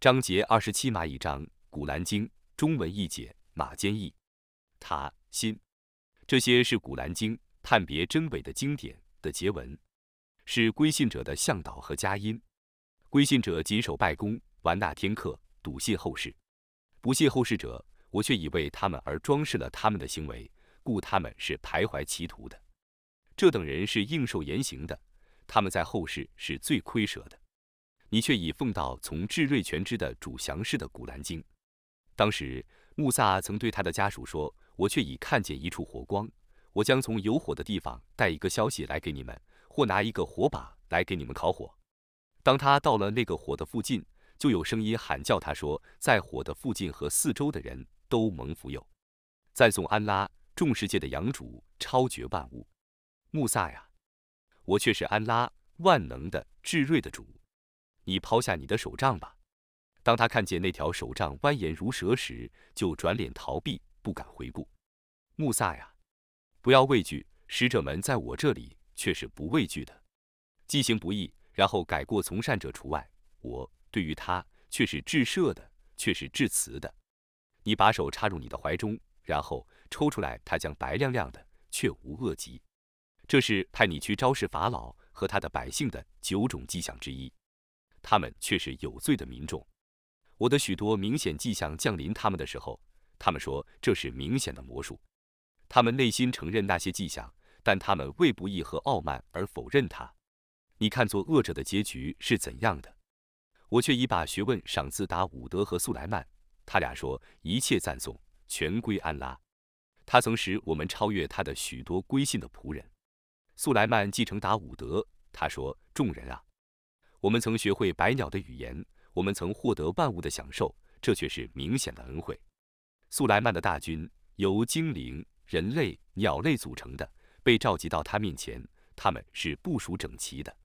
章节二十七，蚂蚁章，《古兰经》中文译解，马坚译。他心，这些是《古兰经》判别真伪的经典的结文，是归信者的向导和佳音。归信者谨守拜功，完纳天课，笃信后世；不信后世者，我却以为他们而装饰了他们的行为，故他们是徘徊歧途的。这等人是应受严刑的，他们在后世是最亏舍的。你却已奉到从至睿全知的主降世的古兰经。当时穆萨曾对他的家属说：“我却已看见一处火光，我将从有火的地方带一个消息来给你们，或拿一个火把来给你们烤火。”当他到了那个火的附近，就有声音喊叫他说：“在火的附近和四周的人都蒙福佑，赞颂安拉，众世界的养主，超绝万物。穆萨呀，我却是安拉万能的至睿的主。”你抛下你的手杖吧。当他看见那条手杖蜿蜒如蛇时，就转脸逃避，不敢回顾。穆萨呀，不要畏惧，使者们在我这里却是不畏惧的。既行不义，然后改过从善者除外，我对于他却是至赦的，却是至慈的。你把手插入你的怀中，然后抽出来，它将白亮亮的，却无恶疾。这是派你去昭示法老和他的百姓的九种迹象之一。他们却是有罪的民众。我的许多明显迹象降临他们的时候，他们说这是明显的魔术。他们内心承认那些迹象，但他们为不义和傲慢而否认它。你看，作恶者的结局是怎样的？我却已把学问赏赐达伍德和素莱曼。他俩说一切赞颂全归安拉。他曾使我们超越他的许多归信的仆人。素莱曼继承达伍德。他说：“众人啊。”我们曾学会百鸟的语言，我们曾获得万物的享受，这却是明显的恩惠。苏莱曼的大军由精灵、人类、鸟类组成的，被召集到他面前，他们是部署整齐的。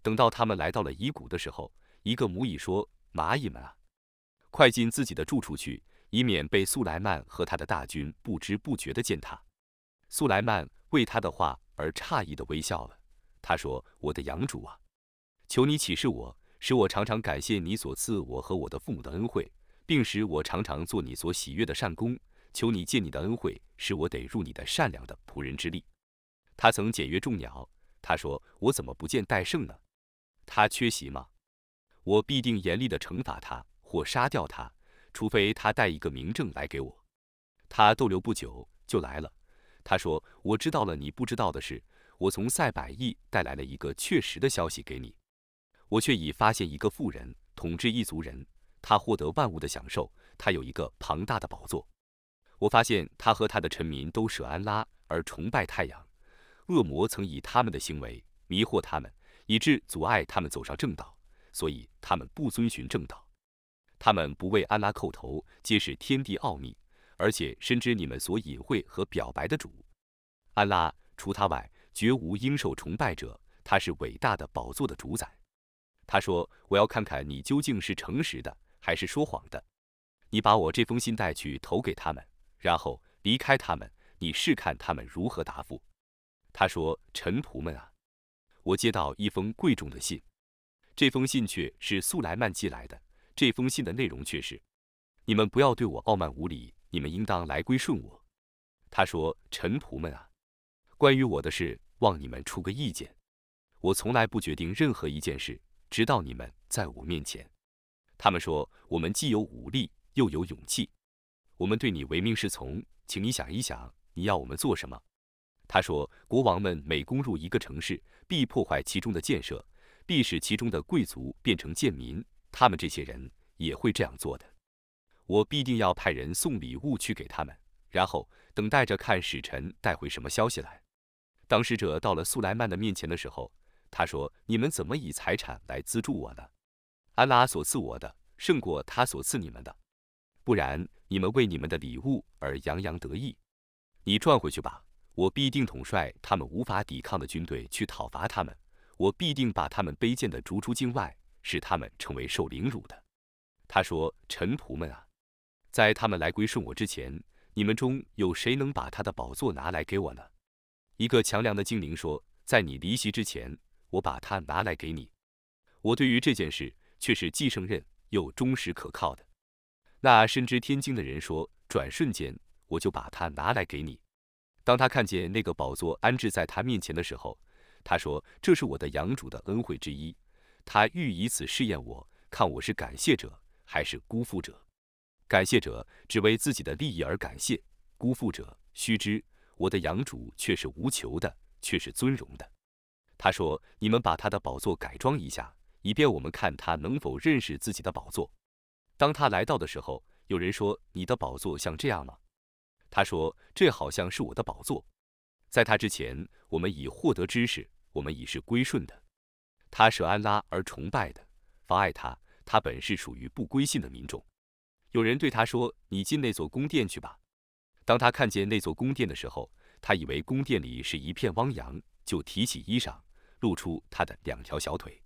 等到他们来到了遗谷的时候，一个母蚁说：“蚂蚁们啊，快进自己的住处去，以免被苏莱曼和他的大军不知不觉地践踏。”苏莱曼为他的话而诧异地微笑了。他说：“我的养主啊。”求你启示我，使我常常感谢你所赐我和我的父母的恩惠，并使我常常做你所喜悦的善功。求你借你的恩惠，使我得入你的善良的仆人之力。他曾检阅众鸟，他说：“我怎么不见戴胜呢？他缺席吗？我必定严厉地惩罚他，或杀掉他，除非他带一个明证来给我。”他逗留不久就来了。他说：“我知道了你不知道的事，我从塞百亿带来了一个确实的消息给你。”我却已发现一个富人统治一族人，他获得万物的享受，他有一个庞大的宝座。我发现他和他的臣民都舍安拉而崇拜太阳。恶魔曾以他们的行为迷惑他们，以致阻碍他们走上正道，所以他们不遵循正道。他们不为安拉叩头，皆是天地奥秘，而且深知你们所隐晦和表白的主安拉，除他外绝无应受崇拜者。他是伟大的宝座的主宰。他说：“我要看看你究竟是诚实的还是说谎的。你把我这封信带去投给他们，然后离开他们。你试看他们如何答复。”他说：“臣仆们啊，我接到一封贵重的信，这封信却是素莱曼寄来的。这封信的内容却是：你们不要对我傲慢无礼，你们应当来归顺我。”他说：“臣仆们啊，关于我的事，望你们出个意见。我从来不决定任何一件事。”直到你们在我面前，他们说我们既有武力又有勇气，我们对你唯命是从，请你想一想，你要我们做什么？他说：国王们每攻入一个城市，必破坏其中的建设，必使其中的贵族变成贱民，他们这些人也会这样做的。我必定要派人送礼物去给他们，然后等待着看使臣带回什么消息来。当使者到了苏莱曼的面前的时候。他说：“你们怎么以财产来资助我呢？安拉所赐我的胜过他所赐你们的，不然你们为你们的礼物而洋洋得意。你转回去吧，我必定统帅他们无法抵抗的军队去讨伐他们，我必定把他们卑贱的逐出境外，使他们成为受凌辱的。”他说：“臣仆们啊，在他们来归顺我之前，你们中有谁能把他的宝座拿来给我呢？”一个强梁的精灵说：“在你离席之前。”我把它拿来给你，我对于这件事却是既胜任又忠实可靠的。那深知天经的人说：“转瞬间，我就把它拿来给你。”当他看见那个宝座安置在他面前的时候，他说：“这是我的养主的恩惠之一。他欲以此试验我，看我是感谢者还是辜负者。感谢者只为自己的利益而感谢；辜负者，须知我的养主却是无求的，却是尊荣的。”他说：“你们把他的宝座改装一下，以便我们看他能否认识自己的宝座。”当他来到的时候，有人说：“你的宝座像这样吗？”他说：“这好像是我的宝座。在他之前，我们已获得知识，我们已是归顺的。他舍安拉而崇拜的，妨碍他，他本是属于不归信的民众。”有人对他说：“你进那座宫殿去吧。”当他看见那座宫殿的时候，他以为宫殿里是一片汪洋，就提起衣裳。露出他的两条小腿，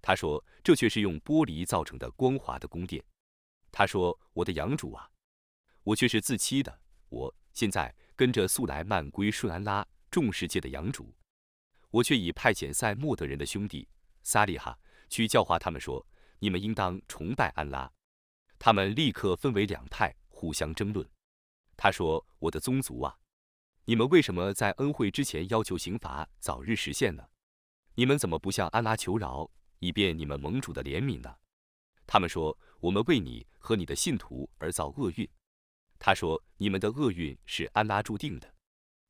他说：“这却是用玻璃造成的光滑的宫殿。”他说：“我的养主啊，我却是自欺的。我现在跟着素莱曼归顺安拉众世界的养主，我却已派遣塞莫德人的兄弟萨利哈去教化他们说：你们应当崇拜安拉。他们立刻分为两派，互相争论。他说：我的宗族啊，你们为什么在恩惠之前要求刑罚早日实现呢？”你们怎么不向安拉求饶，以便你们盟主的怜悯呢？他们说：“我们为你和你的信徒而造厄运。”他说：“你们的厄运是安拉注定的，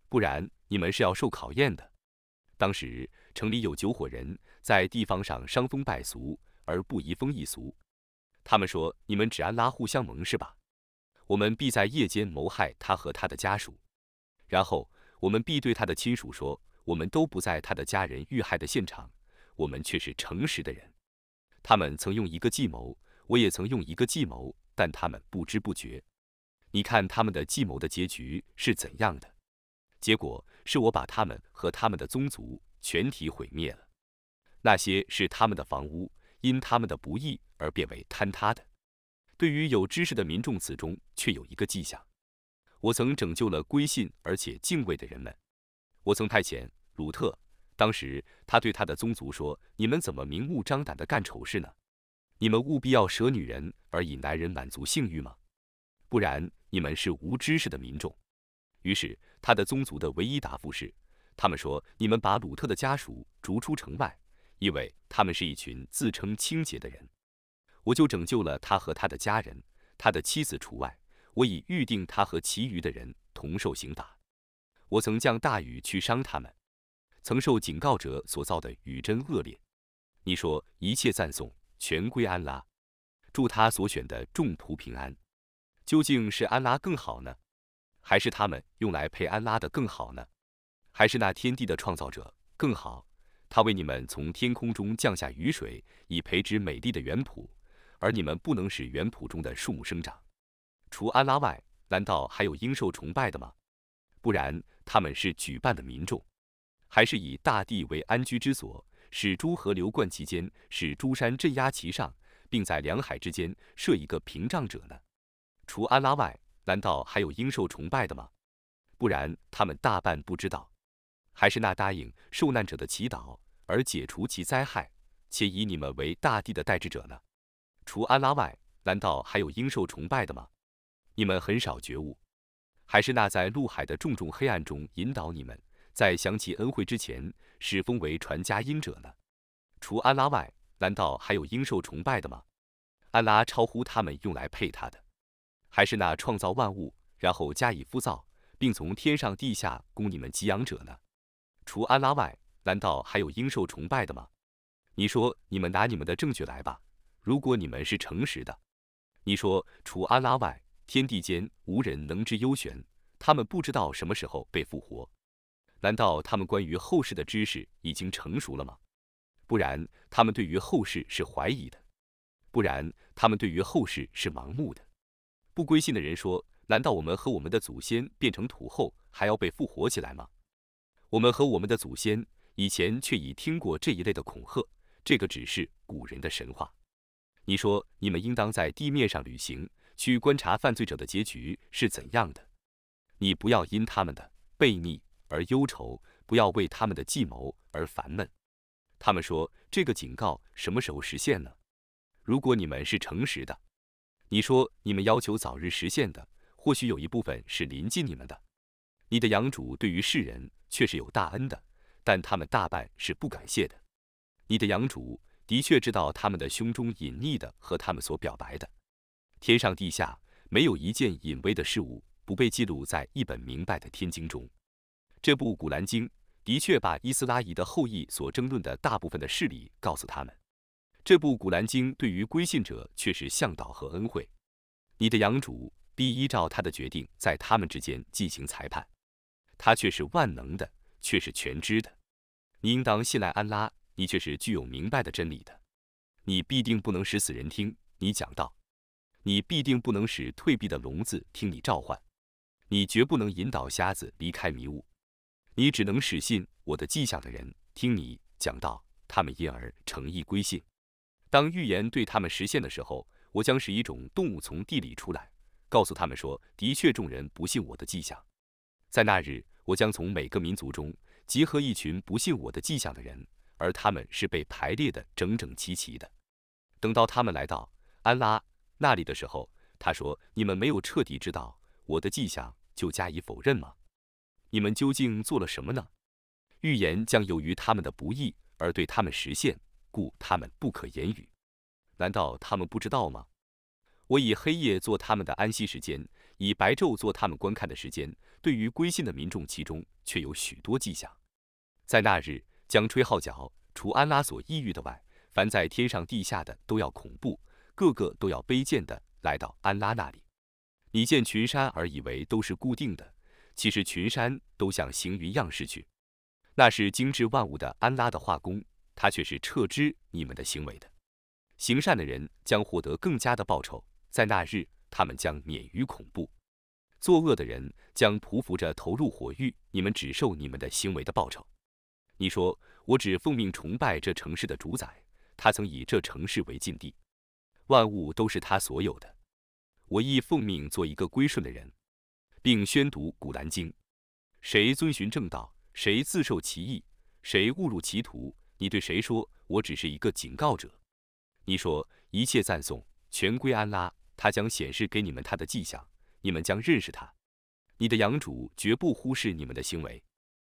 不然你们是要受考验的。”当时城里有九伙人在地方上伤风败俗，而不移风易俗。他们说：“你们只安拉互相盟是吧？我们必在夜间谋害他和他的家属，然后我们必对他的亲属说。”我们都不在他的家人遇害的现场，我们却是诚实的人。他们曾用一个计谋，我也曾用一个计谋，但他们不知不觉。你看他们的计谋的结局是怎样的？结果是我把他们和他们的宗族全体毁灭了。那些是他们的房屋，因他们的不义而变为坍塌的。对于有知识的民众，此中却有一个迹象：我曾拯救了归信而且敬畏的人们。我曾派遣。鲁特，当时他对他的宗族说：“你们怎么明目张胆地干丑事呢？你们务必要舍女人而以男人满足性欲吗？不然你们是无知识的民众。”于是他的宗族的唯一答复是：“他们说你们把鲁特的家属逐出城外，因为他们是一群自称清洁的人。我就拯救了他和他的家人，他的妻子除外。我已预定他和其余的人同受刑罚。我曾降大雨去伤他们。”曾受警告者所造的雨真恶劣，你说一切赞颂全归安拉，祝他所选的众徒平安。究竟是安拉更好呢，还是他们用来配安拉的更好呢？还是那天地的创造者更好？他为你们从天空中降下雨水，以培植美丽的园圃，而你们不能使园圃中的树木生长。除安拉外，难道还有应受崇拜的吗？不然，他们是举办的民众。还是以大地为安居之所，使诸河流贯其间，使诸山镇压其上，并在两海之间设一个屏障者呢？除安拉外，难道还有应受崇拜的吗？不然，他们大半不知道。还是那答应受难者的祈祷而解除其灾害，且以你们为大地的代志者呢？除安拉外，难道还有应受崇拜的吗？你们很少觉悟。还是那在陆海的重重黑暗中引导你们？在想起恩惠之前，是封为传佳音者呢？除安拉外，难道还有应受崇拜的吗？安拉超乎他们用来配他的，还是那创造万物，然后加以敷造，并从天上地下供你们给养者呢？除安拉外，难道还有应受崇拜的吗？你说，你们拿你们的证据来吧。如果你们是诚实的，你说，除安拉外，天地间无人能知幽玄，他们不知道什么时候被复活。难道他们关于后世的知识已经成熟了吗？不然，他们对于后世是怀疑的；不然，他们对于后世是盲目的。不归信的人说：“难道我们和我们的祖先变成土后，还要被复活起来吗？”我们和我们的祖先以前却已听过这一类的恐吓，这个只是古人的神话。你说，你们应当在地面上旅行，去观察犯罪者的结局是怎样的。你不要因他们的悖逆。而忧愁，不要为他们的计谋而烦闷。他们说：“这个警告什么时候实现呢？”如果你们是诚实的，你说你们要求早日实现的，或许有一部分是临近你们的。你的养主对于世人却是有大恩的，但他们大半是不感谢的。你的养主的确知道他们的胸中隐匿的和他们所表白的。天上地下没有一件隐微的事物不被记录在一本明白的天经中。这部《古兰经》的确把伊斯拉仪的后裔所争论的大部分的事理告诉他们。这部《古兰经》对于归信者却是向导和恩惠。你的养主必依照他的决定在他们之间进行裁判。他却是万能的，却是全知的。你应当信赖安拉，你却是具有明白的真理的。你必定不能使死人听你讲道，你必定不能使退避的聋子听你召唤，你绝不能引导瞎子离开迷雾。你只能使信我的迹象的人听你讲道，他们因而诚意归信。当预言对他们实现的时候，我将使一种动物从地里出来，告诉他们说：的确，众人不信我的迹象。在那日，我将从每个民族中集合一群不信我的迹象的人，而他们是被排列的整整齐齐的。等到他们来到安拉那里的时候，他说：“你们没有彻底知道我的迹象，就加以否认吗？你们究竟做了什么呢？预言将由于他们的不义而对他们实现，故他们不可言语。难道他们不知道吗？我以黑夜做他们的安息时间，以白昼做他们观看的时间。”对于归信的民众，其中却有许多迹象。在那日，将吹号角，除安拉所抑郁的外，凡在天上地下的都要恐怖，个个都要卑贱的来到安拉那里。你见群山而以为都是固定的，其实群山都像行云样式去。那是精致万物的安拉的画工，他却是撤知你们的行为的。行善的人将获得更加的报酬，在那日，他们将免于恐怖。作恶的人将匍匐着投入火狱，你们只受你们的行为的报酬。你说，我只奉命崇拜这城市的主宰，他曾以这城市为禁地，万物都是他所有的。我亦奉命做一个归顺的人，并宣读古兰经。谁遵循正道，谁自受其益，谁误入歧途，你对谁说我只是一个警告者？你说，一切赞颂全归安拉，他将显示给你们他的迹象。你们将认识他，你的养主绝不忽视你们的行为。